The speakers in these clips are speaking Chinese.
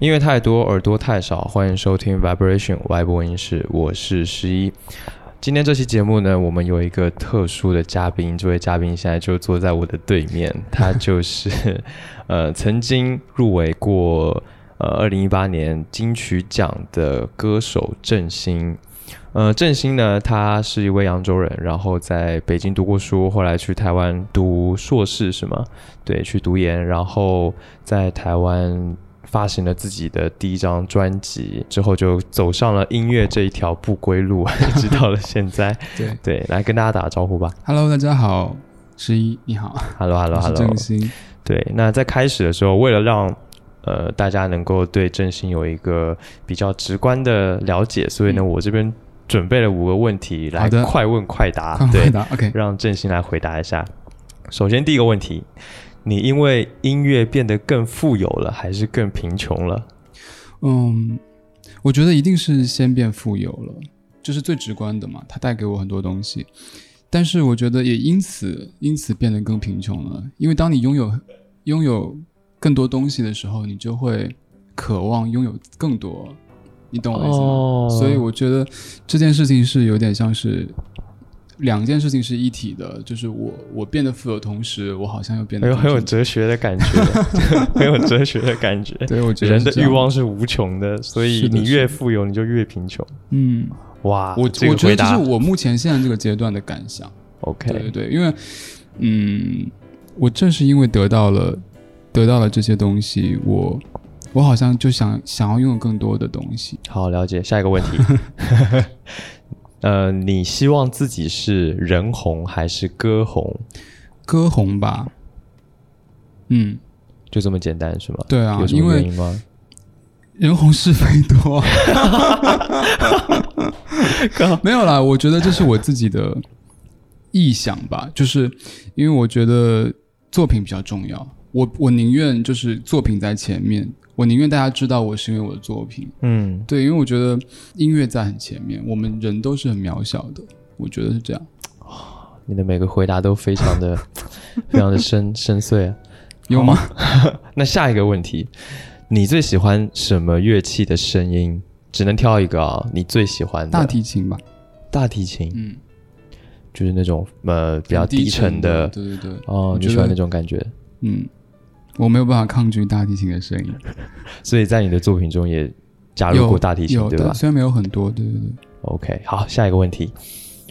音乐太多，耳朵太少，欢迎收听 Vibration 外播音室，我是十一。今天这期节目呢，我们有一个特殊的嘉宾，这位嘉宾现在就坐在我的对面，他就是 呃曾经入围过呃二零一八年金曲奖的歌手郑兴。呃，郑兴呢，他是一位扬州人，然后在北京读过书，后来去台湾读硕士，是吗？对，去读研，然后在台湾。发行了自己的第一张专辑之后，就走上了音乐这一条不归路，一 直到了现在。对对，来跟大家打个招呼吧。Hello，大家好，十一你好。Hello，Hello，Hello。郑兴。对，那在开始的时候，为了让呃大家能够对郑兴有一个比较直观的了解，所以呢，我这边准备了五个问题来快问快答。快答，OK，让郑兴来回答一下。首先第一个问题。你因为音乐变得更富有了，还是更贫穷了？嗯，我觉得一定是先变富有了，这是最直观的嘛。它带给我很多东西，但是我觉得也因此因此变得更贫穷了。因为当你拥有拥有更多东西的时候，你就会渴望拥有更多。你懂我意思吗？所以我觉得这件事情是有点像是。两件事情是一体的，就是我我变得富有，同时我好像又变得很有哲学的感觉，很有哲学的感觉。对，我觉得人的欲望是无穷的，所以你越富有，你就越贫穷。嗯，哇，我我觉得这是我目前现在这个阶段的感想。OK，对对，因为嗯，我正是因为得到了得到了这些东西，我我好像就想想要拥有更多的东西。好，了解。下一个问题。呃，你希望自己是人红还是歌红？歌红吧。嗯，就这么简单是吗？对啊，有什么原因吗？人红是非多。没有啦，我觉得这是我自己的臆想吧，就是因为我觉得作品比较重要，我我宁愿就是作品在前面。我宁愿大家知道我是因为我的作品，嗯，对，因为我觉得音乐在很前面，我们人都是很渺小的，我觉得是这样。你的每个回答都非常的、非常的深深邃啊，有吗？那下一个问题，你最喜欢什么乐器的声音？只能挑一个啊，你最喜欢的大提琴吧？大提琴，嗯，就是那种呃比较低沉的，对对对，哦，你喜欢那种感觉，嗯。我没有办法抗拒大提琴的声音，所以在你的作品中也加入过大提琴，对吧？虽然没有很多，对对对。OK，好，下一个问题，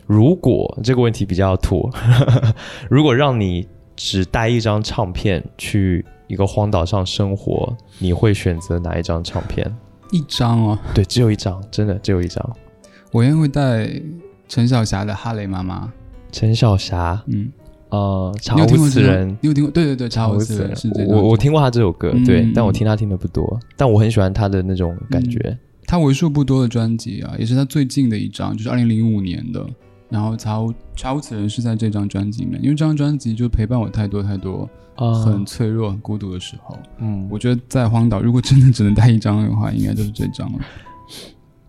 如果这个问题比较土，如果让你只带一张唱片去一个荒岛上生活，你会选择哪一张唱片？一张哦，对，只有一张，真的只有一张。我应该会带陈小霞的《哈雷妈妈》。陈小霞，嗯。呃，查无此人，你有听过？对对对，查无此人是这我我听过他这首歌，对，但我听他听的不多，但我很喜欢他的那种感觉。他为数不多的专辑啊，也是他最近的一张，就是二零零五年的。然后查无查无此人是在这张专辑里面，因为这张专辑就陪伴我太多太多很脆弱、很孤独的时候。嗯，我觉得在荒岛，如果真的只能带一张的话，应该就是这张了。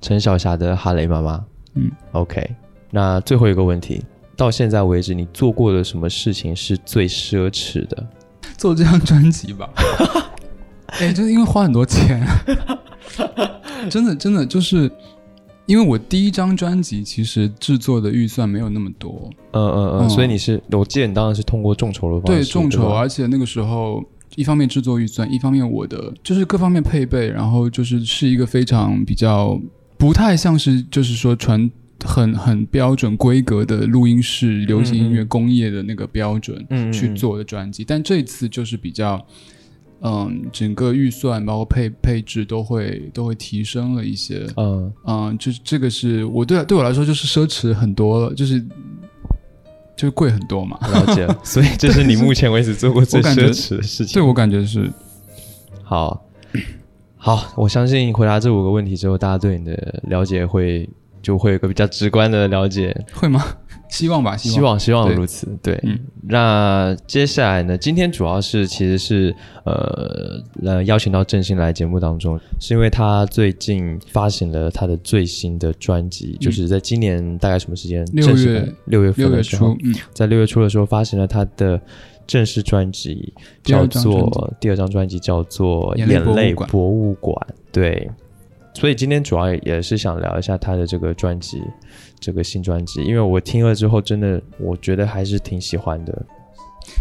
陈小霞的《哈雷妈妈》。嗯，OK，那最后一个问题。到现在为止，你做过的什么事情是最奢侈的？做这张专辑吧。哎，就是因为花很多钱，真的真的就是因为我第一张专辑其实制作的预算没有那么多。嗯嗯嗯，所以你是，我记得你当然是通过众筹的方式。对，众筹，而且那个时候一方面制作预算，一方面我的就是各方面配备，然后就是是一个非常比较不太像是就是说传。很很标准规格的录音室流行音乐工业的那个标准去做的专辑，但这次就是比较，嗯，整个预算包括配配置都会都会提升了一些，嗯。嗯，就这个是我对对我来说就是奢侈很多了，就是就是贵很多嘛，了解，所以这是你目前为止做过最 奢侈的事情，对我感觉是，好，好，我相信回答这五个问题之后，大家对你的了解会。就会有个比较直观的了解，会吗？希望吧，希望希望如此。对，那接下来呢？今天主要是其实是呃呃邀请到郑兴来节目当中，是因为他最近发行了他的最新的专辑，就是在今年大概什么时间？六月六月份的时候，嗯，在六月初的时候发行了他的正式专辑，叫做第二张专辑叫做《眼泪博物馆》。对，所以今天主要也是想聊一下他的这个专辑，这个新专辑，因为我听了之后，真的我觉得还是挺喜欢的。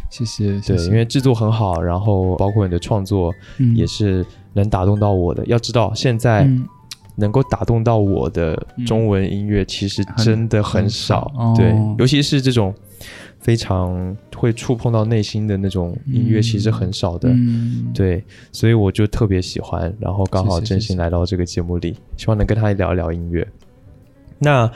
谢谢，对，谢因为制作很好，然后包括你的创作嗯也是能打动到我的。要知道，现在嗯能够打动到我的中文音乐，其实真的很少。对哦，尤其是这种非常会触碰到内心的那种音乐，嗯其实很少的。嗯，对，所以我就特别喜欢，然后刚好真心来到这个节目里，希望能跟他聊一聊音乐。那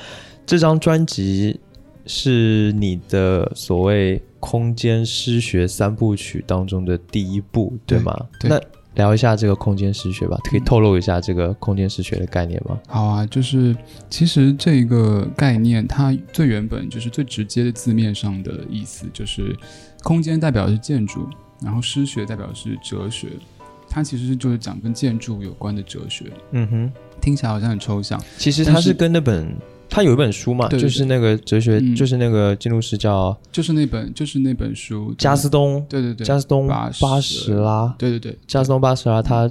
这张专辑是你的所谓空间诗学三部曲当中的第一部，对对吗？对那聊一下这个空间诗学吧，可以嗯透露一下这个空间诗学的概念吗？好啊，就是其实这个概念，它最原本就是最直接的字面上的意思，就是空间代表的是建筑，然后诗学代表的是哲学，它其实就是讲跟建筑有关的哲学，嗯哼，听起来好像很抽象，其实它是跟那本。他有一本书嘛，对对就是那个哲学，嗯。就是那个建筑师叫就是那本就是那本书加斯东，对对对。加斯东巴巴什什拉，对对对，加斯东巴什拉他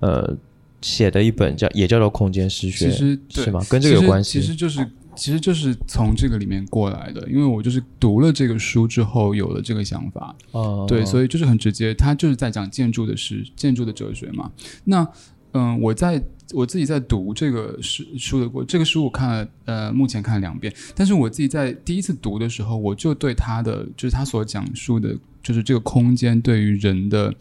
呃写的一本叫也叫做空间诗学，其实对是吗？跟这个有关系？其实就是其实就是从这个里面过来的，因为我就是读了这个书之后有了这个想法，哦，对，所以以就是很直接，他就是在讲建筑的事，建筑的哲学嘛。那嗯，我在我自己在读这个书书的过，这个书我看了，呃，目前看了两遍。但是我自己在第一次读的时候，我就对他的，就是他所讲述的，就是这个空间对于人的，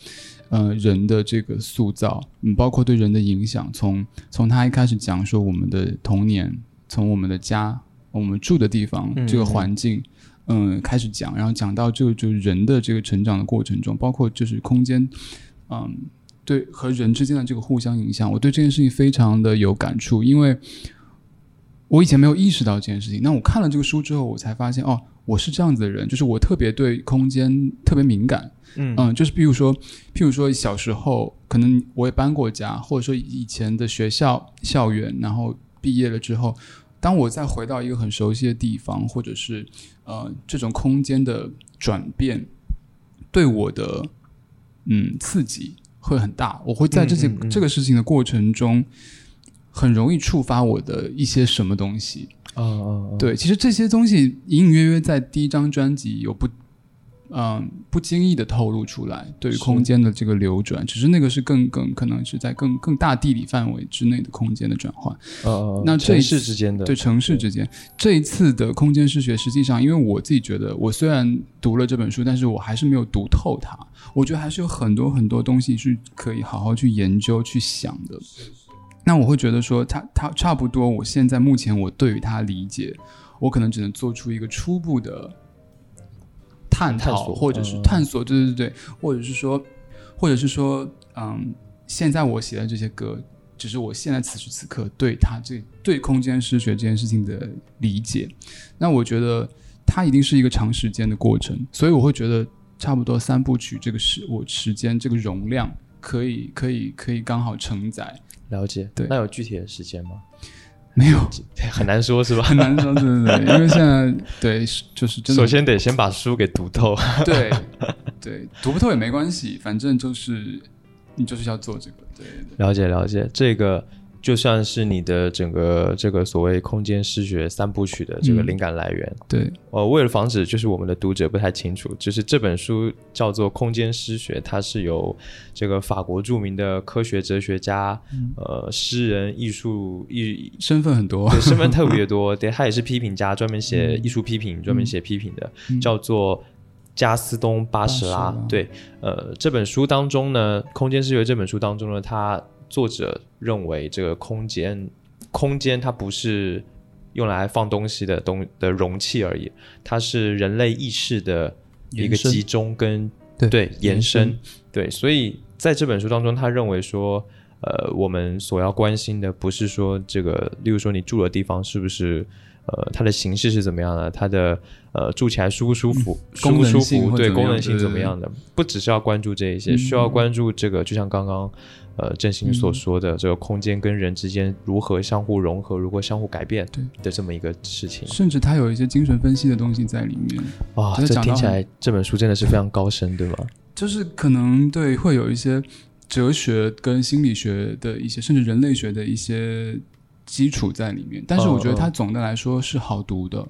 呃，人的这个塑造，嗯，包括对人的影响，从从他一开始讲说我们的童年，从我们的家，我们住的地方，这个环境。嗯，开始讲，然后讲到这个就人的这个成长的过程中，包括就是空间，嗯，对和人之间的这个互相影响，我对这件事情非常的有感触，因为我以前没有意识到这件事情。那我看了这个书之后，我才发现哦，我是这样子的人，就是我特别对空间特别敏感。嗯嗯，就是比如说，譬如说小时候可能我也搬过家，或者说以前的学校校园，然后毕业了之后，当我再回到一个很熟悉的地方，或者是呃这种空间的转变，对我的嗯刺激会很大。我会在这些、嗯嗯嗯这个事情的过程中，很容易触发我的一些什么东西。哦哦，哦，对，其实这些东西隐隐约约在第一张专辑有不，嗯、不经意的透露出来，对于空间的这个流转，只是那个是更更可能是在更更大地理范围之内的空间的转换，哦哦，那城市之间的对城市之间。这一次的空间视学，实际上因为我自己觉得，我虽然读了这本书，但是我还是没有读透它，我觉得还是有很多很多东西是可以好好去研究去想的。那我会觉得说它，它差不多。我现在目前我对于它理解，我可能只能做出一个初步的探索或者是嗯探索，对对对，或者是说，或者是说，嗯，现在我写的这些歌，只是我现在此时此刻对他这对空间失学这件事情的理解。那我觉得它一定是一个长时间的过程，所以我会觉得差不多三部曲这个时我时间这个容量可以可以可以刚好承载。了解。对那有具体的时间吗？没有很难说，是吧？很难说，对对对，因为现在对就是真的首先得先把书给读透。对对读不透也没关系，反正就是你就是要做这个，对对对了解了解，这个就算是你的整个这个所谓空间诗学三部曲的这个嗯。灵感来源。对。呃，为了防止就是我们的读者不太清楚，就是这本书叫做《空间诗学》，它是由这个法国著名的科学哲学家、嗯。呃诗人、艺术艺身份很多，对身份特别多，对，他也是批评家，专门写嗯。艺术批评、专门写批评的，嗯。叫做加斯东·巴什拉。巴什拉。对，呃，这本书当中呢，《空间诗学》这本书当中呢，他作者认为这个空间，空间它不是用来放东西的东的容器而已，它是人类意识的一个集中跟对对延延伸伸，对，所以在这本书当中，他认为说，呃，我们所要关心的不是说这个，例如说你住的地方是不是，呃，它的形式是怎么样的，它的呃住起来舒不舒服，舒不舒服，对功能性怎么样的，不只是要关注这一些，嗯需要关注这个，就像刚刚呃振兴所说的这个空间跟人之间如何相互融合，如何相互改变对的这么一个事情。甚至它有一些精神分析的东西在里面，哇，这听起来这本书真的是非常高深，对吗？就是可能对会有一些哲学跟心理学的一些，甚至人类学的一些基础在里面。但是我觉得它总的来说是好读的，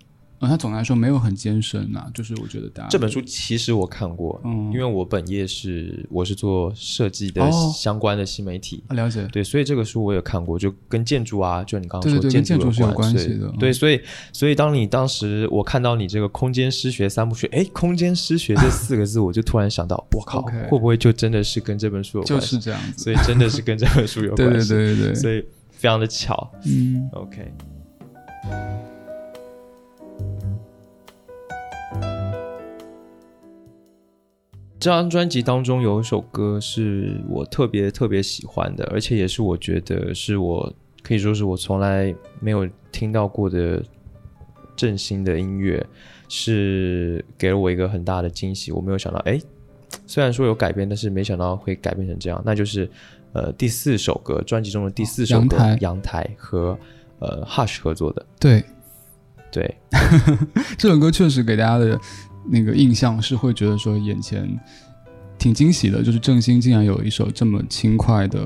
呃，它总的来说没有很艰深呐、就是我觉得大家这本书其实我看过，嗯，因为我本业是我是做设计的哦相关的新媒体。啊了解，对，所以这个书我也看过，就跟建筑啊，就你刚刚说对对对建建筑是有关关系的对，嗯所以所以当你当时我看到你这个空间诗学三部曲，哎，空间诗学这四个字，我就突然想到，我靠 会不会就真的是跟这本书有就关系？是这样子。所以真的是跟这本书有 关系，对对对对，所以非常的巧。嗯，OK。这张专辑当中有一首歌是我特别特别喜欢的，而且也是我觉得是我可以说是我从来没有听到过的振兴的音乐，是给了我一个很大的惊喜。我没有想到，哎，虽然说有改编，但是没想到会改变成这样。那就是呃第四首歌，专辑中的第四首歌阳台《阳台》和呃 Hush 合作的。对，对，这首歌确实给大家的那个印象是会觉得说眼前挺惊喜的，就是郑兴竟然有一首这么轻快的，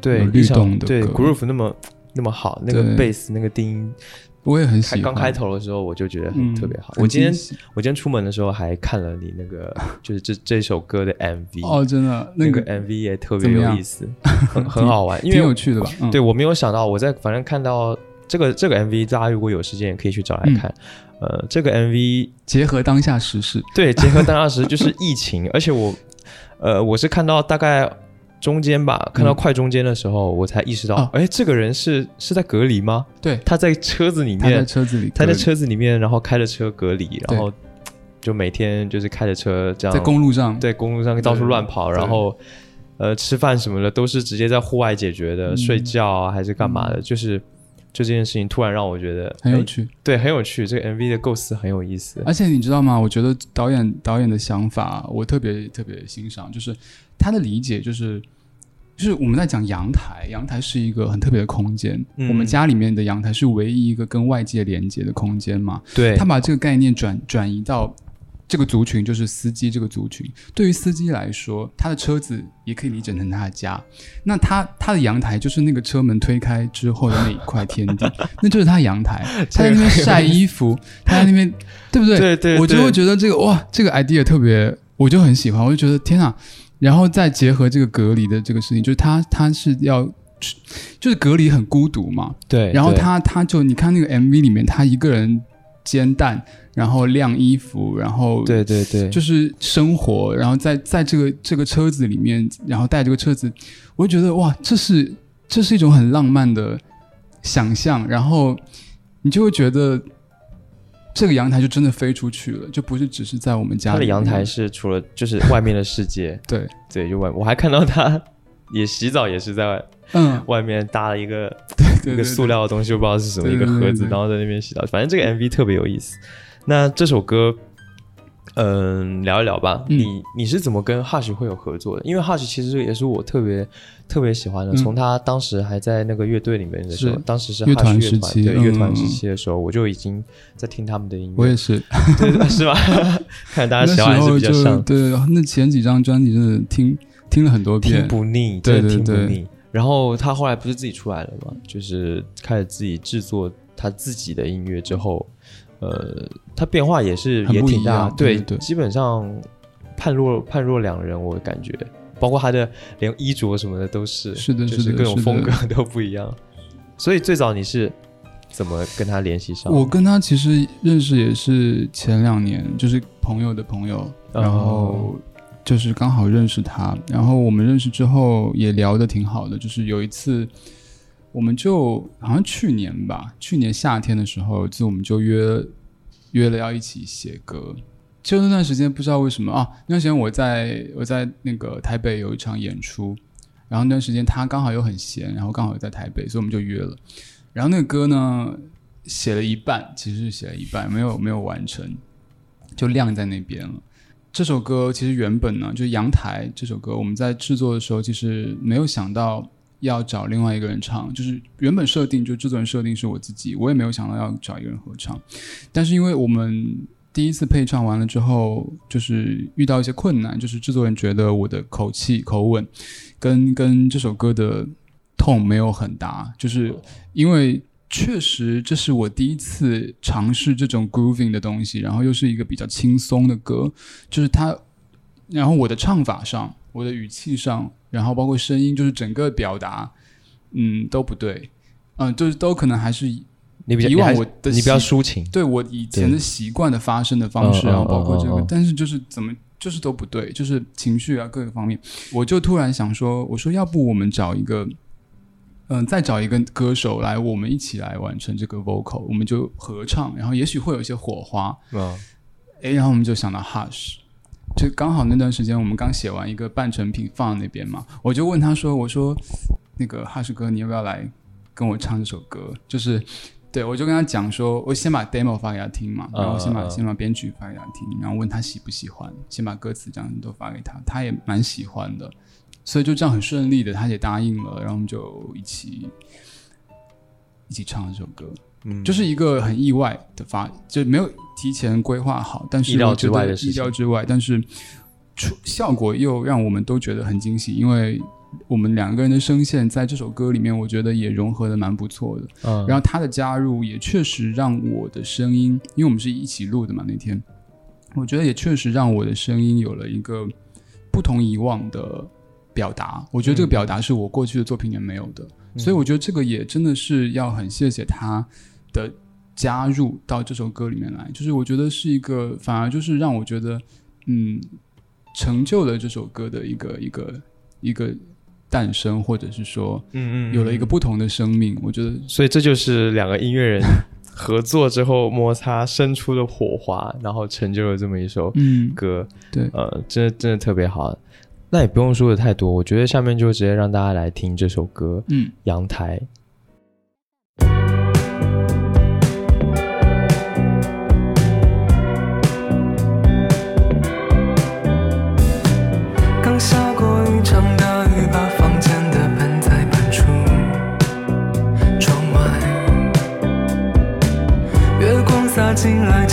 对，律动的歌。Groove 那么那么好，那个对。贝斯那个低音，我也很喜欢。刚开头的时候我就觉得很嗯特别好。很我今天我今天出门的时候还看了你那个 就是这这首歌的 MV，哦，真的那个那个 MV 也特别有意思，很 很好玩，因挺为有趣的吧？嗯，对我没有想到，我在反正看到这个这个 MV，大家如果有时间也可以去找来嗯。看。呃，这个 MV 结合当下时事，对结合当下时就是疫情，而且我呃我是看到大概中间吧，看到嗯。快中间的时候，我才意识到哦，哎、这个人是是在隔离吗？对，他在车子里他在面，车子里，他在车子里面，然后开着车隔离，然后就每天就是开着车这样在公路上，在公路上到处乱跑，然后呃吃饭什么的都是直接在户外解决的，嗯。睡觉啊还是干嘛的，就是就这件事情突然让我觉得哎很有趣。对，很有趣。这个 MV 的构思很有意思。而且你知道吗？我觉得导演导演的想法，我特别特别欣赏，就是他的理解，就是就是我们在讲阳台，阳台是一个很特别的空间。嗯我们家里面的阳台是唯一一个跟外界连接的空间嘛。对他把这个概念转转移到这个族群，就是司机这个族群。对于司机来说，他的车子也可以理解成他的家。那他他的阳台就是那个车门推开之后的那一块天地，那就是他阳台。他在那边晒衣服，他在那边，对不对？对对，我就会觉得这个哇，这个 idea 特别，我就很喜欢，我就觉得天啊！然后再结合这个隔离的这个事情，就是他他是要，就是隔离很孤独嘛，对，然后他他就你看那个 MV 里面，他一个人煎蛋，然后晾衣服，然后对对对，就是生活，然后在在这个这个车子里面，然后带这个车子，我就觉得哇，这是这是一种很浪漫的想象，然后你就会觉得这个阳台就真的飞出去了，就不是只是在我们家里。他的阳台是除了就是外面的世界，对，对，就外，我还看到他也洗澡，也是在嗯，外面搭了一个对 一个塑料的东西，我不知道是什么，对对对一个盒子，然后在那边洗澡。反正这个 MV 特别有意思。那这首歌，嗯，聊一聊吧。嗯你你是怎么跟 Hush 会有合作的？因为 Hush 其实也是我特别特别喜欢的。嗯从他当时还在那个乐队里面的时候，当时是乐 Hush 团乐时期对嗯乐团时期的时候，我就已经在听他们的音乐。我也是，对是吧？看大家喜欢还是比较像。对，那前几张专辑真的听听了很多遍听，不腻，对真的听对对不腻。然后他后来不是自己出来了嘛，就是开始自己制作他自己的音乐之后，呃，他变化也是也挺大，样对对对。基本上判若判若两人，我感觉，包括他的连衣着什么的都是，是的就是各种风格都不一样。所以最早你是怎么跟他联系上？我跟他其实认识也是前两年，就是朋友的朋友，哦。然后就是刚好认识他，然后我们认识之后也聊得挺好的，就是有一次。我们就好像去年吧，去年夏天的时候，就我们就约约了要一起写歌。就那段时间不知道为什么啊，那段时间我在我在那个台北有一场演出，然后那段时间他刚好又很闲，然后刚好在台北，所以我们就约了。然后那个歌呢，写了一半，其实是写了一半，没有没有完成，就晾在那边了。这首歌其实原本呢，就是《阳台》这首歌，我们在制作的时候其实没有想到要找另外一个人唱，就是原本设定就制作人设定是我自己，我也没有想到要找一个人合唱。但是因为我们第一次配唱完了之后，就是遇到一些困难，就是制作人觉得我的口气口吻跟跟这首歌的痛没有很搭，就是因为。确实，这是我第一次尝试这种 grooving 的东西，然后又是一个比较轻松的歌，就是它，然后我的唱法上，我的语气上，然后包括声音，就是整个表达，嗯，都不对，嗯，就是都可能还是你以往我的你比较抒情，对我以前的习惯的发声的方式，然后包括这个，但是就是怎么就是都不对，就是情绪啊各个方面，我就突然想说，我说要不我们找一个。嗯，再找一个歌手来，我们一起来完成这个 vocal，我们就合唱，然后也许会有一些火花。嗯，哎，然后我们就想到 Hush，就刚好那段时间我们刚写完一个半成品放在那边嘛，我就问他说：“我说那个 Hush 哥，你要不要来跟我唱这首歌？”就是，对我就跟他讲说，我先把 demo 发给他听嘛，然后先把先把编曲发给他听，然后问他喜不喜欢，先把歌词这样都发给他，他也蛮喜欢的。所以就这样很顺利的，他也答应了，然后我们就一起一起唱这首歌，嗯，就是一个很意外的发，就没有提前规划好，但是意料之外的事情，意料之外，但是出效果又让我们都觉得很惊喜，因为我们两个人的声线在这首歌里面，我觉得也融合的蛮不错的，嗯，然后他的加入也确实让我的声音，因为我们是一起录的嘛，那天我觉得也确实让我的声音有了一个不同以往的。表达，我觉得这个表达是我过去的作品里面没有的，所以我觉得这个也真的是要很谢谢他的加入到这首歌里面来，就是我觉得是一个反而就是让我觉得嗯成就了这首歌的一个一个一个诞生，或者是说嗯嗯有了一个不同的生命，我觉得。所以这就是两个音乐人合作之后摩擦生出的火花，然后成就了这么一首歌，对，呃，真的真的特别好。那也不用说的太多，我觉得下面就直接让大家来听这首歌，嗯，阳台。刚下过一场大雨，把房间的盆栽搬出窗外，月光洒进来，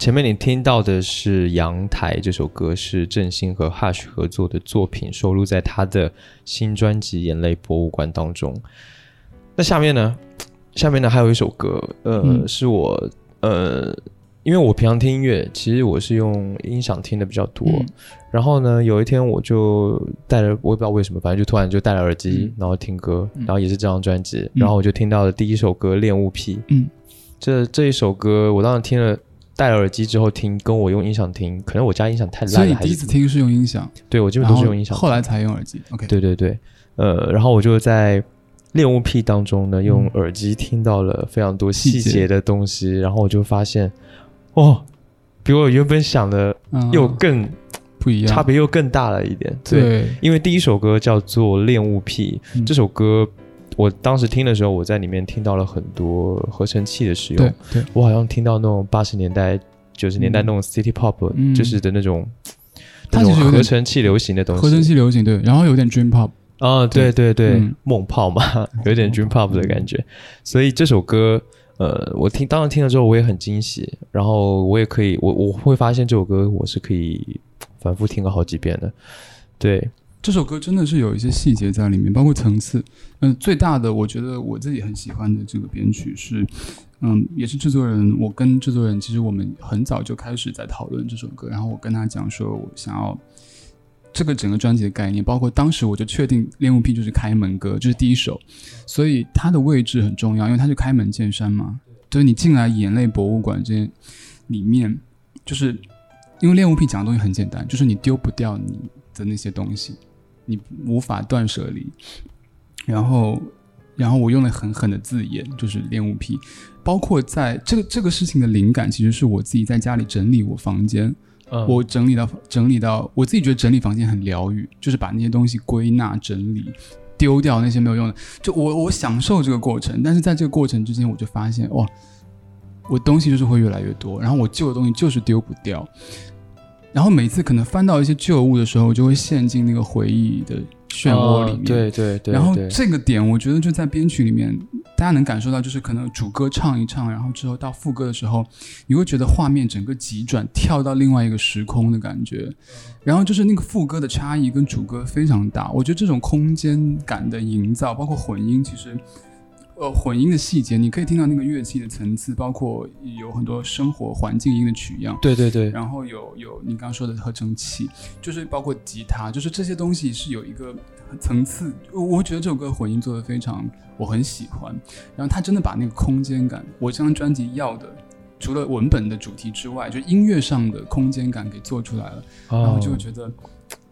前面你听到的是《阳台》这首歌，是郑兴和 Hush 合作的作品，收录在他的新专辑《眼泪博物馆》当中。那下面呢？下面呢还有一首歌，呃，嗯是我呃，因为我平常听音乐，其实我是用音响听的比较多。嗯然后呢，有一天我就戴了，我也不知道为什么，反正就突然就戴了耳机，嗯然后听歌，嗯然后也是这张专辑，然后我就听到了第一首歌《恋物癖》。嗯，这这一首歌，我当时听了。戴了耳机之后听，跟我用音响听，可能我家音响太烂了，第一次听是用音响，对我基本都是用音响听。后来才用耳机。OK，对对对，呃，然后我就在恋物癖当中呢，用嗯耳机听到了非常多细细节节的东西，然后我就发现，哦，比我原本想的嗯又更、不一样，差别又更大了一点。对，对，因为第一首歌叫做《恋物癖》，嗯这首歌我当时听的时候，我在里面听到了很多合成器的使用对，对，我好像听到那种八十年代、九十年代嗯那种 City Pop，、嗯就是的那种。它其实有合成器流行的东西，合成器流行对，然后有点 dream pop，哦，对对对，嗯梦泡嘛，有点 dream pop 的感觉。所以这首歌，呃，我听当时听了之后，我也很惊喜。然后我也可以，我我会发现这首歌我是可以反复听个好几遍的。对，这首歌真的是有一些细节在里面，包括层次。嗯，最大的我觉得我自己很喜欢的这个编曲是，嗯，也是制作人，我跟制作人其实我们很早就开始在讨论这首歌，然后我跟他讲说，我想要这个整个专辑的概念，包括当时我就确定《恋物癖》就是开门歌，这、是第一首，所以它的位置很重要，因为它是开门见山嘛。就是你进来眼泪博物馆这里面，就是因为恋物癖讲的东西很简单，就是你丢不掉你的那些东西，你无法断舍离。然后，然后我用了很狠的字眼，就是恋物癖，包括在这个这个事情的灵感，其实是我自己在家里整理我房间，嗯，我整理到整理到我自己觉得整理房间很疗愈，就是把那些东西归纳整理。丢掉那些没有用的，就我我享受这个过程，但是在这个过程之间，我就发现哇，我东西就是会越来越多，然后我旧的东西就是丢不掉，然后每次可能翻到一些旧物的时候，我就会陷进那个回忆的漩涡里面。哦对对对，然后这个点，我觉得就在编曲里面，大家能感受到，就是可能主歌唱一唱，然后之后到副歌的时候，你会觉得画面整个急转，跳到另外一个时空的感觉。然后就是那个副歌的差异跟主歌非常大，我觉得这种空间感的营造，包括混音，其实。呃，混音的细节，你可以听到那个乐器的层次，包括有很多生活环境音的取样，对对对，然后有有你刚刚说的合成器，就是包括吉他，就是这些东西是有一个层次。我我觉得这首歌混音做的非常，我很喜欢。然后他真的把那个空间感，我这张专辑要的，除了文本的主题之外，就音乐上的空间感给做出来了，然后哦就觉得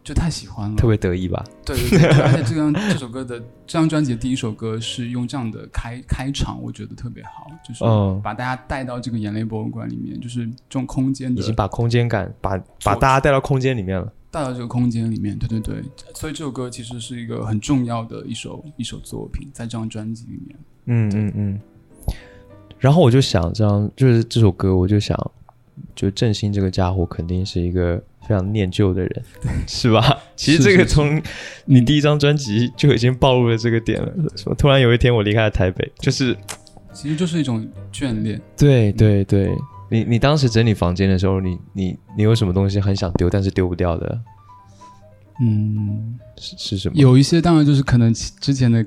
就太喜欢了。特别得意吧？对对对，而且这张这首歌的这张专辑的第一首歌是用这样的开开场，我觉得特别好，就是嗯把大家带到这个眼泪博物馆里面，就是这种空间的已经把空间感把把大家带到空间里面了。带到这个空间里面，对对对，所以这首歌其实是一个很重要的一首一首作品，在这张专辑里面。嗯嗯嗯。然后我就想，这样就是这首歌，我就想，就振兴这个家伙肯定是一个非常念旧的人，是吧？其实这个从你第一张专辑就已经暴露了这个点了。说突然有一天我离开了台北，就是其实就是一种眷恋。对对对，你你当时整理房间的时候，你你你有什么东西很想丢，但是丢不掉的，嗯，是是什么？有一些当然就是可能之前的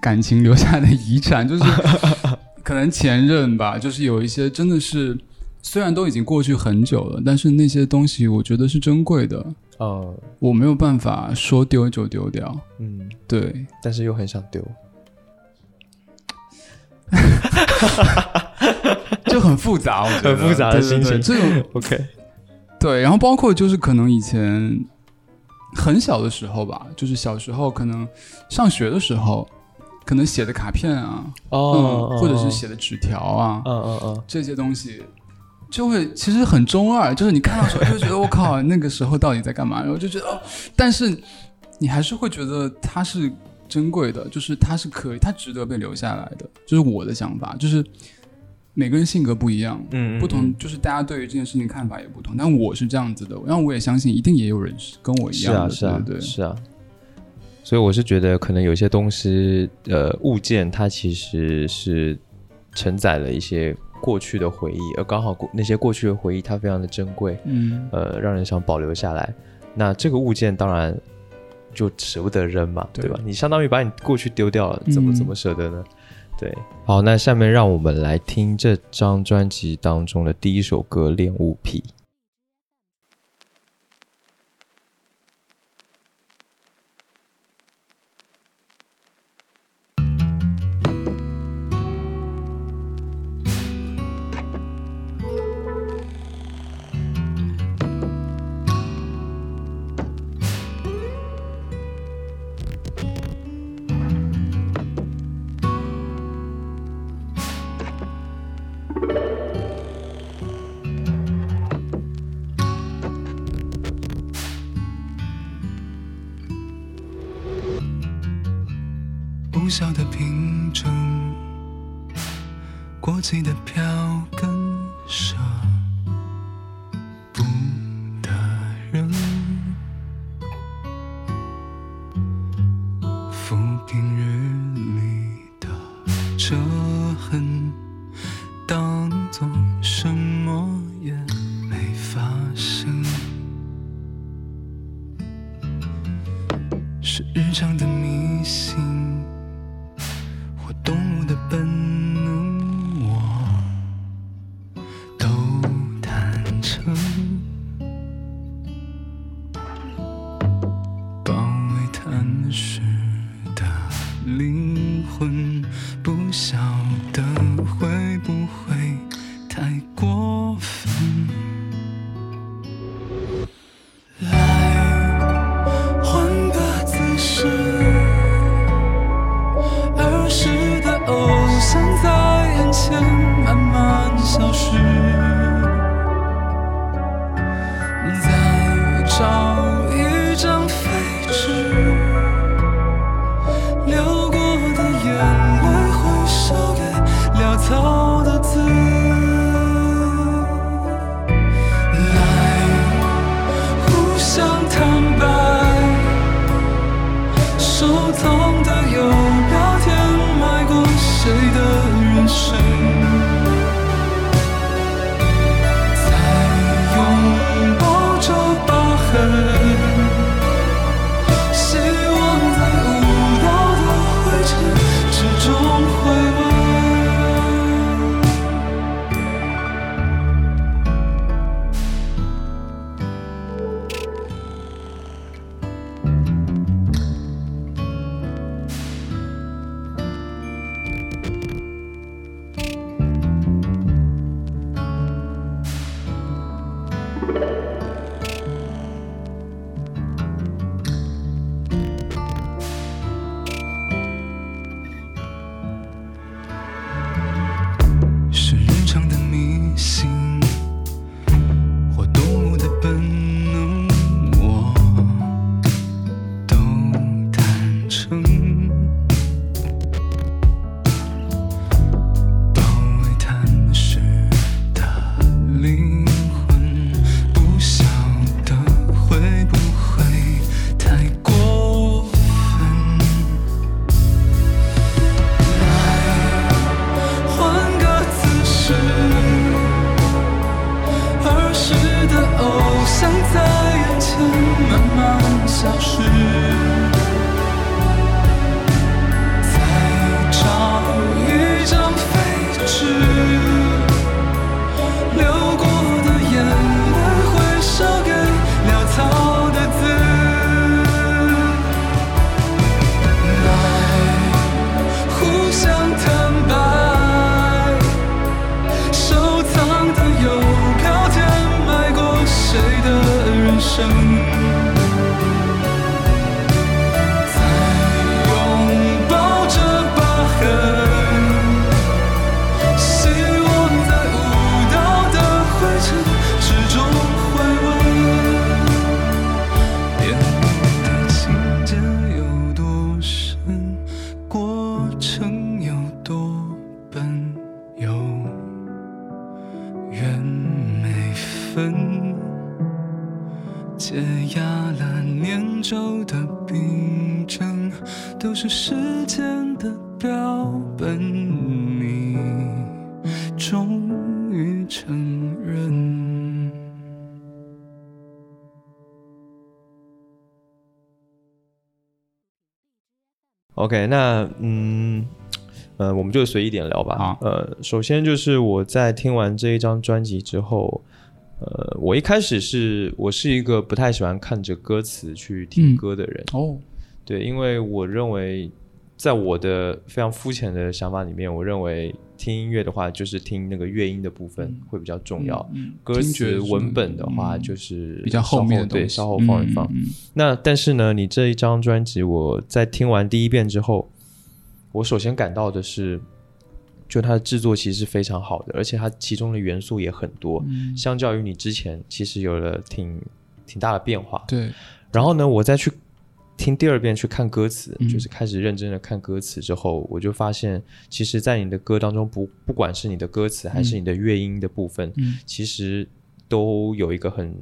感情留下的遗产，就是 可能前任吧，就是有一些真的是虽然都已经过去很久了，但是那些东西我觉得是珍贵的，呃我没有办法说丢就丢掉。嗯，对，但是又很想丢。就很复杂，我觉得。很复杂的心情。这种 OK，对，然后包括就是可能以前很小的时候吧，就是小时候可能上学的时候，可能写的卡片啊，哦，嗯，或者是写的纸条啊，嗯嗯嗯，这些东西。就会其实很中二，就是你看到时候就觉得我靠，那个时候到底在干嘛？然后就觉得，哦，但是你还是会觉得它是珍贵的，就是它是可以，它值得被留下来的。就是我的想法，就是每个人性格不一样，嗯，嗯不同嗯就是大家对于这件事情看法也不同，但我是这样子的，然后我也相信一定也有人是跟我一样的，啊是啊对，是啊，所以我是觉得可能有些东西，呃，物件它其实是承载了一些过去的回忆而刚好过那些过去的回忆它非常的珍贵嗯。呃让人想保留下来。那这个物件当然就舍不得扔嘛对。吧？你相当于把你过去丢掉了怎么怎么舍得呢？对。好那下面让我们来听这张专辑当中的第一首歌恋物癖。OK，那嗯呃，我们就随意点聊吧。好。呃，首先就是我在听完这一张专辑之后，呃，我一开始是我是一个不太喜欢看着歌词去听嗯歌的人，哦，对，因为我认为在我的非常肤浅的想法里面，我认为听音乐的话，就是听那个乐音的部分嗯。会比较重要。嗯，歌听觉是词文本的话，嗯就是比较后面的对，稍后放一放。那但是呢，你这一张专辑，我在听完第一遍之后，我首先感到的是，就它的制作其实是非常好的，而且它其中的元素也很多，嗯。相较于你之前其实有了挺挺大的变化。对，然后呢，我再去听第二遍去看歌词，嗯就是开始认真的看歌词之后，我就发现，其实，在你的歌当中，不不管是你的歌词还是你的乐音的部分，嗯其实都有一个很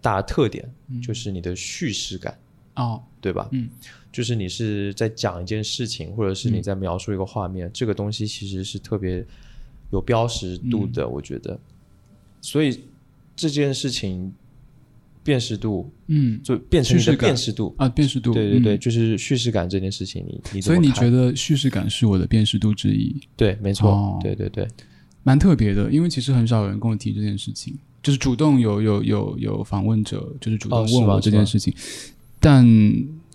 大的特点，嗯就是你的叙事感。哦，对吧？嗯，就是你是在讲一件事情，或者是你在描述一个画面，这个东西其实是特别有标识度的，我觉得。所以这件事情辨识度嗯。就变成你的辨识度，啊，辨识度，对对对，嗯。就是叙事感这件事情你，你所以你觉得得叙事感是我的辨识度之一，对？没错，哦。对对对，蛮特别的，因为其实很少有人跟我提这件事情，就是主动有有有有访问者，就是主动问我这件事情，但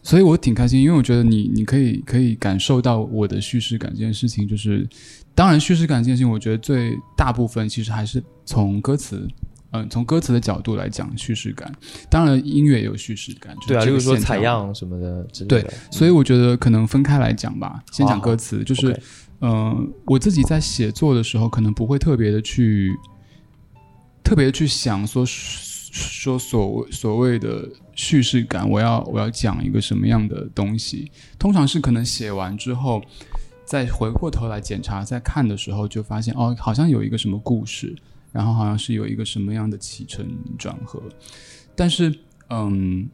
所以我挺开心，因为我觉得你你可以可以感受到我的叙事感这件事情，就是当然叙事感这件事情，我觉得最大部分其实还是从歌词。嗯，从歌词的角度来讲叙事感，当然音乐也有叙事感，就是对啊，这个例如说采样什么的之类对的，所以我觉得可能分开来讲吧。先讲歌词，就是嗯，我自己在写作的时候，可能不会特别的去特别的去想说说所谓所谓的叙事感，我要我要讲一个什么样的东西。通常是可能写完之后，再回过头来检查，再看的时候，就发现哦，好像有一个什么故事，然后好像是有一个什么样的起承转合。但是，嗯，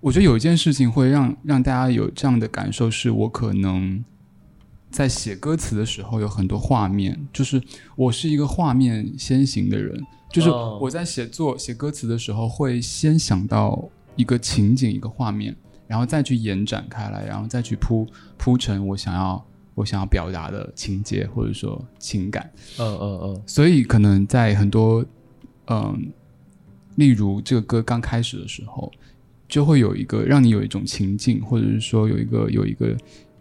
我觉得有一件事情会让让大家有这样的感受，是我可能在写歌词的时候有很多画面，就是我是一个画面先行的人，就是哦我在写作写歌词的时候会先想到一个情景一个画面，然后再去延展开来，然后再去铺铺成我想要我想要表达的情节或者说情感。嗯嗯嗯，所以可能在很多，嗯，例如这个歌刚开始的时候，就会有一个让你有一种情境，或者是说有一个有一个，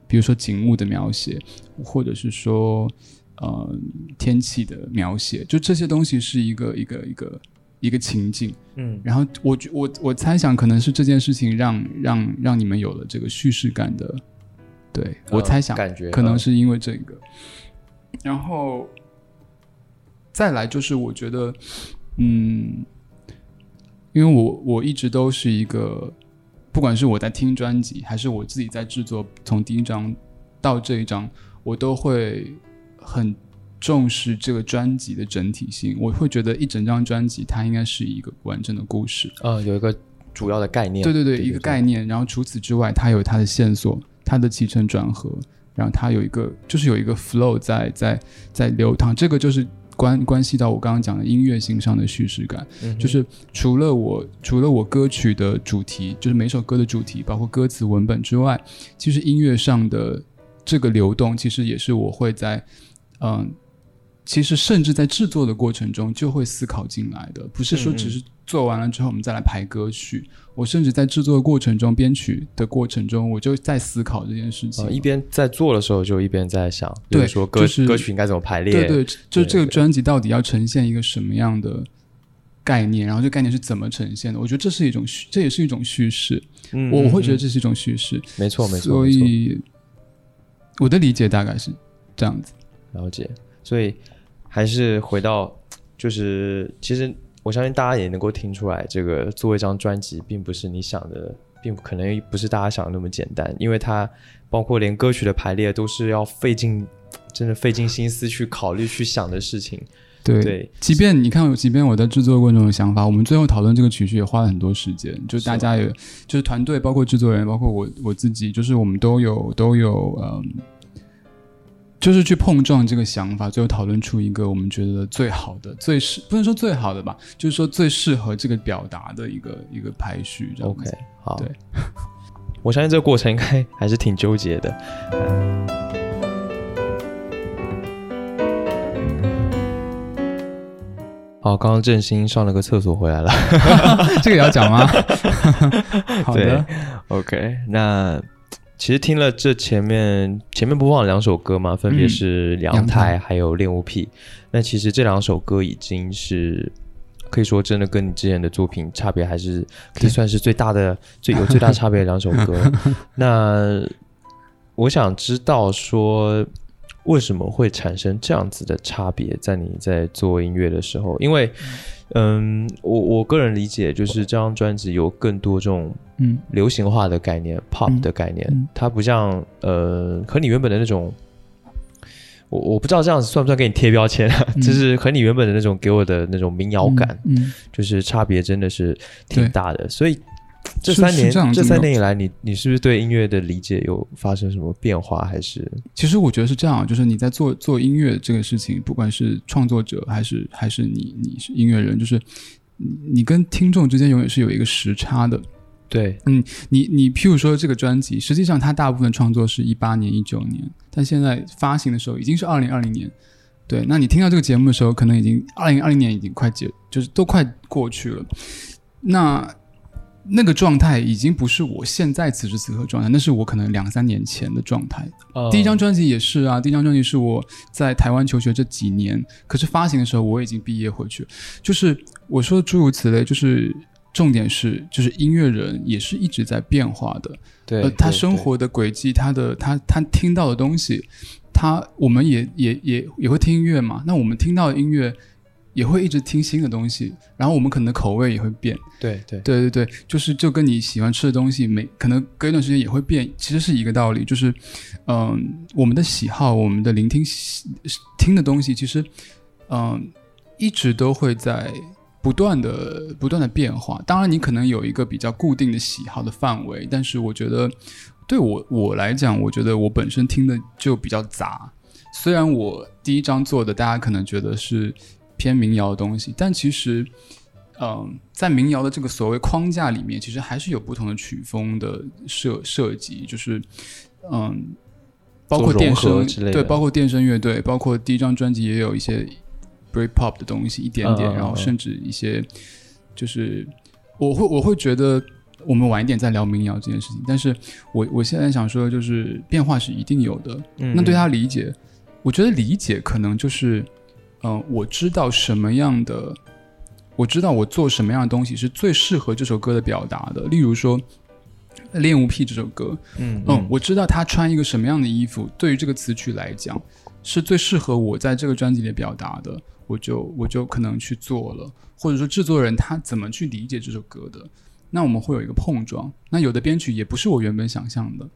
比如说景物的描写，或者是说呃天气的描写，就这些东西是一个一个一个一个情境。嗯然后我觉我我猜想可能是这件事情让让让你们有了这个叙事感的，对我嗯猜想感觉嗯可能是因为这个，然后再来就是我觉得，嗯，因为我我一直都是一个，不管是我在听专辑，还是我自己在制作，从第一张到这一张，我都会很重视这个专辑的整体性。我会觉得一整张专辑它应该是一个完整的故事。呃有一个主要的概念，对对对，一个概念。然后除此之外，它有它的线索，它的起承转合，然后它有一个就是有一个 flow 在在在流淌，这个就是关关系到我刚刚讲的音乐性上的叙事感。嗯就是除了我除了我歌曲的主题，就是每首歌的主题，包括歌词文本之外，其实音乐上的这个流动，其实也是我会在嗯。其实，甚至在制作的过程中就会思考进来的，不是说只是做完了之后我们再来排歌曲。我甚至在制作的过程中、编曲的过程中，我就在思考这件事情。呃一边在做的时候就一边在想，比如对说歌、就是歌曲应该怎么排列，对对，就这个专辑到底要呈现一个什么样的概念，然后这个概念是怎么呈现的？我觉得这是一种叙，这也是一种叙事。嗯我我会觉得嗯这是一种叙事，嗯没错没错，所以我的理解大概是这样子。了解，所以还是回到，就是其实我相信大家也能够听出来，这个做一张专辑，并不是你想的，并不可能不是大家想的那么简单，因为它包括连歌曲的排列都是要费尽，真的费尽心思去考虑、去想的事情。对，对，即便你看，即便我在制作过程中的想法，我们最后讨论这个曲序也花了很多时间，就大家也就是团队，包括制作人，包括我我自己，就是我们都有都有嗯。就是去碰撞这个想法，最后讨论出一个我们觉得最好的、最适不能说最好的吧，就是说最适合这个表达的一个一个排序。这样子 OK，好。对，我相信这个过程应该还是挺纠结的。好，刚刚振兴上了个厕所回来了。这个也要讲吗？好对的，OK，那其实听了这前面前面播放两首歌嘛，分别嗯是《阳阳台》还有《恋物癖》。那其实这两首歌已经是可以说真的跟你之前的作品差别还是可以算是最大的、最有最大差别的两首歌。那我想知道说。为什么会产生这样子的差别？在你在做音乐的时候，因为，嗯，我我个人理解就是这张专辑有更多这种嗯。流行化的概念，pop 嗯。的概念，嗯。它不像呃和你原本的那种，我我不知道这样子算不算给你贴标签啊？嗯。就是和你原本的那种给我的那种民谣感，嗯，就是差别真的是挺大的。所以这是三年这样这三年以来，你你是不是对音乐的理解有发生什么变化？还是其实我觉得是这样，就是你在做做音乐这个事情，不管是创作者还是还是你你是音乐人，就是你你跟听众之间永远是有一个时差的。对嗯你你譬如说这个专辑，实际上它大部分创作是一八年、一九年，但现在发行的时候已经是二零二零年。对，那你听到这个节目的时候，可能已经二零二零年已经快结，就是都快过去了。那那个状态已经不是我现在此时此刻状态，那是我可能两三年前的状态。第一张专辑也是啊，第一张专辑是我在台湾求学这几年，可是发行的时候我已经毕业回去，就是我说诸如此类，就是重点是，就是音乐人也是一直在变化的，对呃，他生活的轨迹，他的他他听到的东西，他我们也也也也会听音乐嘛，那我们听到的音乐也会一直听新的东西，然后我们可能口味也会变，对对对对对，就是就跟你喜欢吃的东西，每可能隔一段时间也会变，其实是一个道理。就是，嗯、我们的喜好，我们的聆听喜听的东西，其实，嗯、一直都会在不断的不断的变化。当然，你可能有一个比较固定的喜好的范围，但是我觉得，对我我来讲，我觉得我本身听的就比较杂。虽然我第一张做的，大家可能觉得是偏民谣的东西，但其实。嗯，在民谣的这个所谓框架里面，其实还是有不同的曲风的设设计，就是嗯，包括电声对，包括电声乐队，包括第一张专辑也有一些 break pop 的东西，一点点，然后甚至一些就是我会我会觉得我们晚一点再聊民谣这件事情，但是我我现在想说，就是变化是一定有的，嗯那对他理解，我觉得理解可能就是，嗯、我知道什么样的，我知道我做什么样的东西是最适合这首歌的表达的。例如说，《恋物癖》这首歌，嗯嗯，我知道他穿一个什么样的衣服，对于这个词曲来讲，是最适合我在这个专辑里表达的，我就我就可能去做了，或者说制作人他怎么去理解这首歌的，那我们会有一个碰撞。那有的编曲也不是我原本想象的。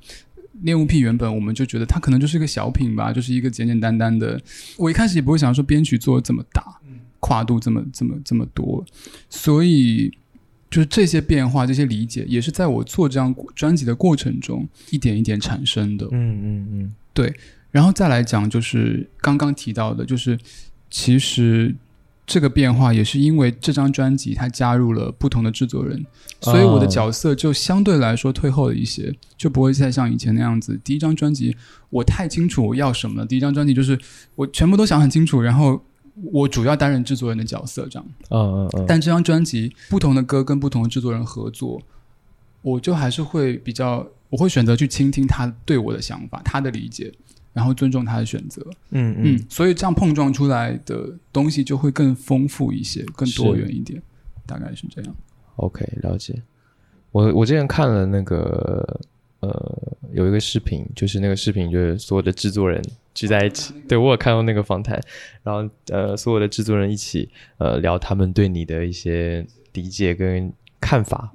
恋物癖原本我们就觉得它可能就是一个小品吧，就是一个简简单单的。我一开始也不会想说编曲做得这么大，跨度这么这么这么多，所以就是这些变化、这些理解，也是在我做这张专辑的过程中一点一点产生的。嗯嗯嗯对然后再来讲，就是刚刚提到的，就是其实这个变化也是因为这张专辑它加入了不同的制作人，所以我的哦角色就相对来说退后了一些，就不会再像以前那样子。第一张专辑我太清楚我要什么了，第一张专辑就是我全部都想很清楚，然后我主要担任制作人的角色这样。嗯嗯嗯，但这张专辑不同的歌跟不同的制作人合作，我就还是会比较，我会选择去倾听他对我的想法、他的理解，然后尊重他的选择。嗯嗯嗯，所以这样碰撞出来的东西就会更丰富一些，更多元一点，大概是这样。OK，了解。我我之前看了那个呃有一个视频，就是那个视频就是所有的制作人聚在一起，对我有看到那个访谈，然后呃所有的制作人一起呃聊他们对你的一些理解跟看法。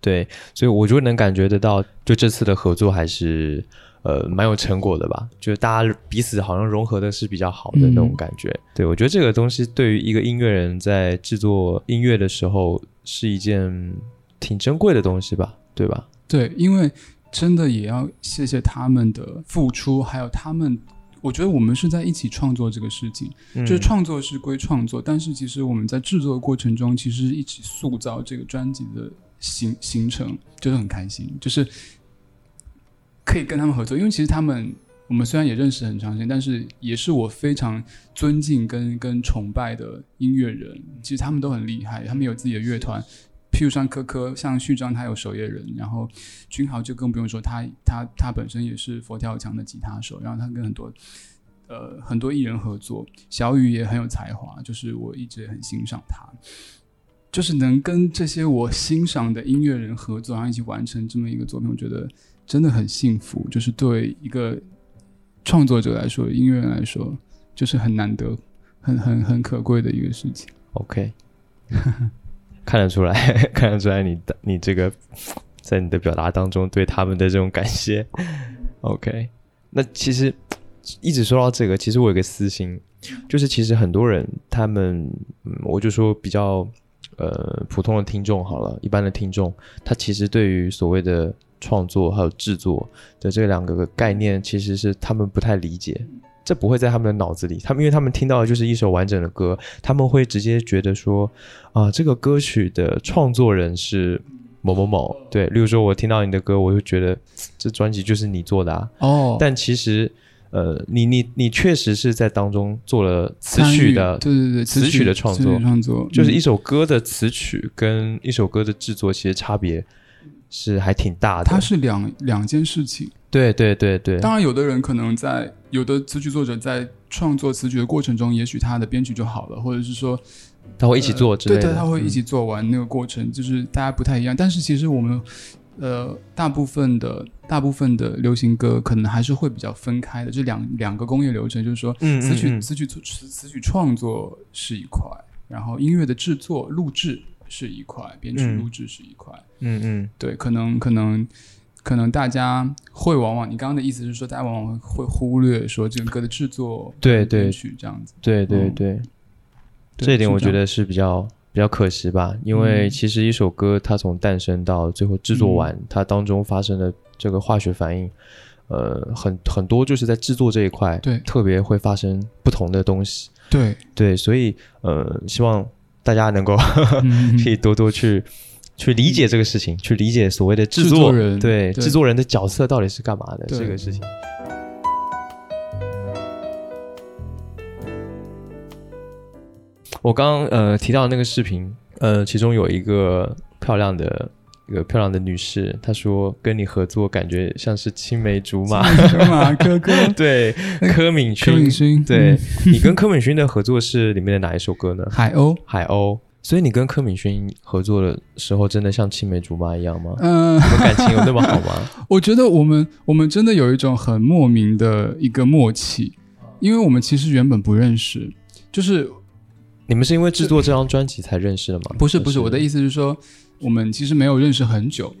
对，所以我就能感觉得到，就这次的合作还是呃蛮有成果的吧，就是大家彼此好像融合的是比较好的那种嗯感觉。对我觉得这个东西对于一个音乐人在制作音乐的时候是一件挺珍贵的东西吧，对吧？对，因为真的也要谢谢他们的付出，还有他们。我觉得我们是在一起创作这个事情，嗯就是创作是归创作，但是其实我们在制作的过程中，其实一起塑造这个专辑的形形成，就是很开心，就是可以跟他们合作，因为其实他们我们虽然也认识很长时间，但是也是我非常尊敬跟跟崇拜的音乐人。其实他们都很厉害，他们有自己的乐团，譬如像科科，像序章他有守夜人，然后君豪就更不用说，他他他本身也是佛跳墙的吉他手，然后他跟很多呃很多艺人合作，小雨也很有才华，就是我一直很欣赏他。就是能跟这些我欣赏的音乐人合作，然后一起完成这么一个作品，我觉得真的很幸福。就是对一个创作者来说，音乐人来说，就是很难得、很很很可贵的一个事情。OK，看得出来，看得出来你的你这个在你的表达当中对他们的这种感谢。OK，那其实一直说到这个，其实我有个私心，就是其实很多人他们，嗯，我就说比较呃普通的听众好了，一般的听众，他其实对于所谓的创作还有制作的这两个概念，其实是他们不太理解。这不会在他们的脑子里，他们因为他们听到的就是一首完整的歌，他们会直接觉得说，啊，这个歌曲的创作人是某某某，对，例如说我听到你的歌，我就觉得这专辑就是你做的啊，哦。但其实，呃，你你你确实是在当中做了词曲的，对对对，词曲的创作。创作就是一嗯首歌的词曲跟一首歌的制作，其实差别是还挺大的。它是两两件事情。对对对对，当然，有的人可能在有的词曲作者在创作词曲的过程中，也许他的编曲就好了，或者是说他会一起做之类的，对对，他会一嗯起做完那个过程，就是大家不太一样。但是其实我们呃大部分的大部分的流行歌可能还是会比较分开的，这两两个工业流程，就是说词曲嗯词曲词词曲创作是一块，然后音乐的制作录制是一块，编曲嗯。录制是一块。嗯嗯。对，可能可能可能大家会往往，你刚刚的意思是说，大家往往会忽略说这个歌的制作、对对。这样子。对对嗯。对，对这一点我觉得是比较比较可惜吧，因为嗯。其实一首歌它从诞生到最后制作完，它当中发生的这个化学反应，呃，很很多就是在制作这一块，对。特别会发生不同的东西，对，对，所以呃，希望大家能够嗯 可以多多去。去理解这个事情，去理解所谓的制制作作人对对制作人的角色到底是干嘛的这个事情。我刚刚呃提到那个视频，呃，其中有一个漂亮的一个漂亮的女士，她说跟你合作感觉像是青梅竹马，马 哥哥，对，柯敏柯敏勋，勋，对嗯你跟柯敏勋的合作是里面的哪一首歌呢？海鸥，海鸥。所以你跟柯敏勋合作的时候，真的像青梅竹马一样吗？嗯、你们感情有那么好吗？我觉得我们我们真的有一种很莫名的一个默契，因为我们其实原本不认识，就是你们是因为制作这张专辑才认识的吗？不是不是，我的意思是说，我们其实没有认识很久。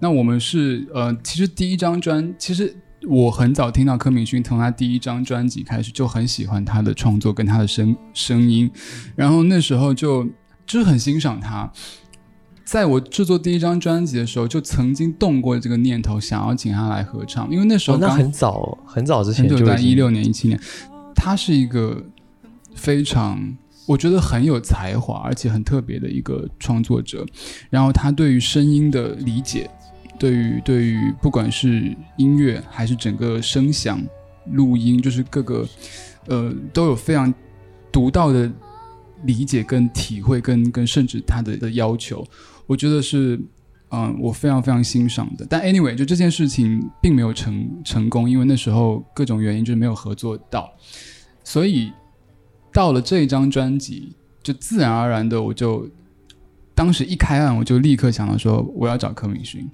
那我们是呃，其实第一张专，其实我很早听到柯敏勋从他第一张专辑开始就很喜欢他的创作跟他的声声音，然后那时候就就是很欣赏他。在我制作第一张专辑的时候，就曾经动过这个念头，想要请他来合唱，因为那时候哦，那很早很早之前，就在一六年、一七年，他是一个非常我觉得很有才华，而且很特别的一个创作者。然后他对于声音的理解，对于对于不管是音乐还是整个声响、录音，就是各个呃都有非常独到的理解跟体会跟跟甚至他的的要求，我觉得是。嗯，我非常非常欣赏的，但 anyway，就这件事情并没有成成功，因为那时候各种原因就是没有合作到，所以到了这一张专辑，就自然而然的我就当时一开案，我就立刻想到说我要找柯敏勋，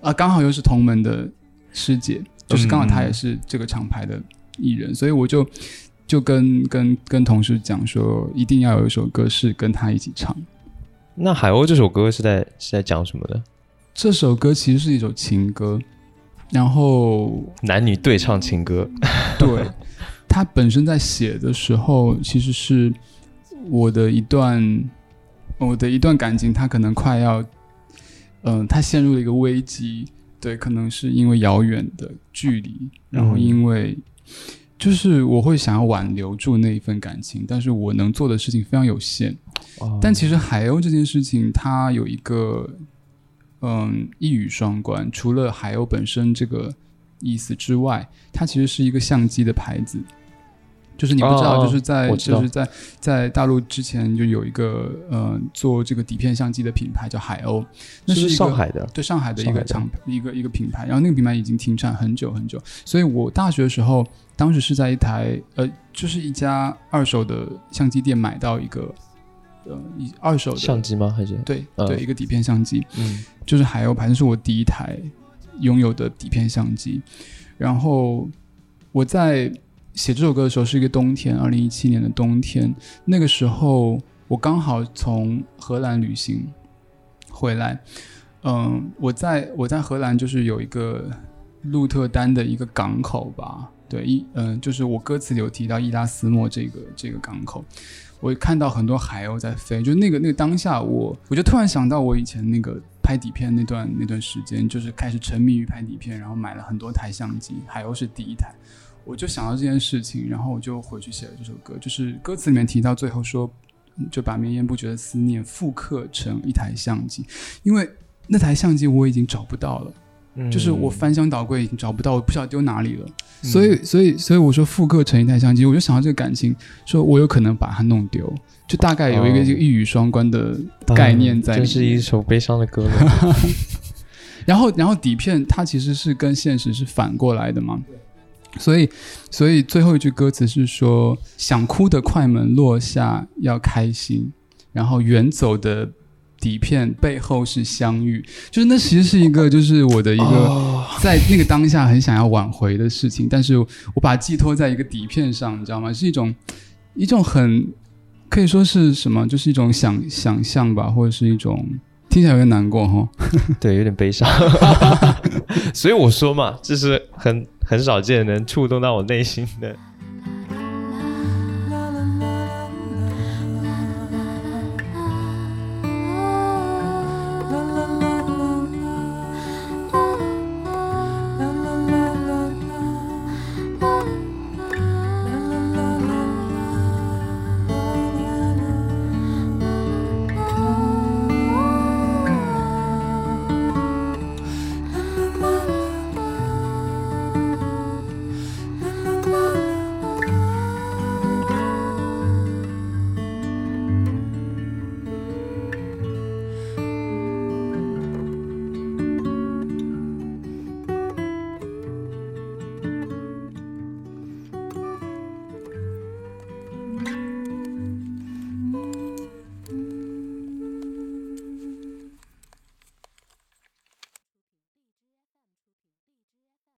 啊，刚好又是同门的师姐，就是刚好她也是这个厂牌的艺人，所以我就就跟跟跟同事讲说，一定要有一首歌是跟她一起唱。那海鸥这首歌是在是在讲什么的？这首歌其实是一首情歌，然后男女对唱情歌。对他本身在写的时候，其实是我的一段我的一段感情，他可能快要，嗯、他陷入了一个危机，对，可能是因为遥远的距离，然后嗯因为。就是我会想要挽留住那一份感情，但是我能做的事情非常有限。哦但其实海鸥这件事情，它有一个嗯一语双关，除了海鸥本身这个意思之外，它其实是一个相机的牌子。就是你不知道，哦就是在就是在在大陆之前就有一个呃做这个底片相机的品牌叫海鸥，那是一个上海的，对上海的一个厂一个一个品牌，然后那个品牌已经停产很久很久，所以我大学的时候，当时是在一台呃，就是一家二手的相机店买到一个呃一二手的相机吗？还是对、嗯。对一个底片相机，嗯。就是海鸥牌，那是我第一台拥有的底片相机。然后我在写这首歌的时候是一个冬天，二零一七年的冬天，那个时候我刚好从荷兰旅行回来。嗯，我在我在荷兰就是有一个鹿特丹的一个港口吧，对，一嗯、就是我歌词里有提到伊拉斯莫这个这个港口，我看到很多海鸥在飞，就那个那个当下我，我就突然想到我以前那个拍底片那段那段时间，就是开始沉迷于拍底片，然后买了很多台相机，海鸥是第一台，我就想到这件事情，然后我就回去写了这首歌，就是歌词里面提到最后说，嗯就把绵延不绝的思念复刻成一台相机，因为那台相机我已经找不到了。嗯就是我翻箱倒柜已经找不到，我不晓得丢哪里了。嗯所以，所以，所以我说复刻成一台相机，我就想到这个感情，说我有可能把它弄丢，就大概有一个哦这个一语双关的概念在里面。真是一首悲伤的歌了。然后，然后底片它其实是跟现实是反过来的嘛，所以，所以最后一句歌词是说：想哭的快门落下要开心，然后远走的底片背后是相遇，就是那其实是一个就是我的一个。哦在那个当下很想要挽回的事情，但是我把它寄托在一个底片上，你知道吗？是一种一种很可以说是什么，就是一种想想象吧，或者是一种听起来有点难过哈。对，有点悲伤。所以我说嘛，这是很很少见能触动到我内心的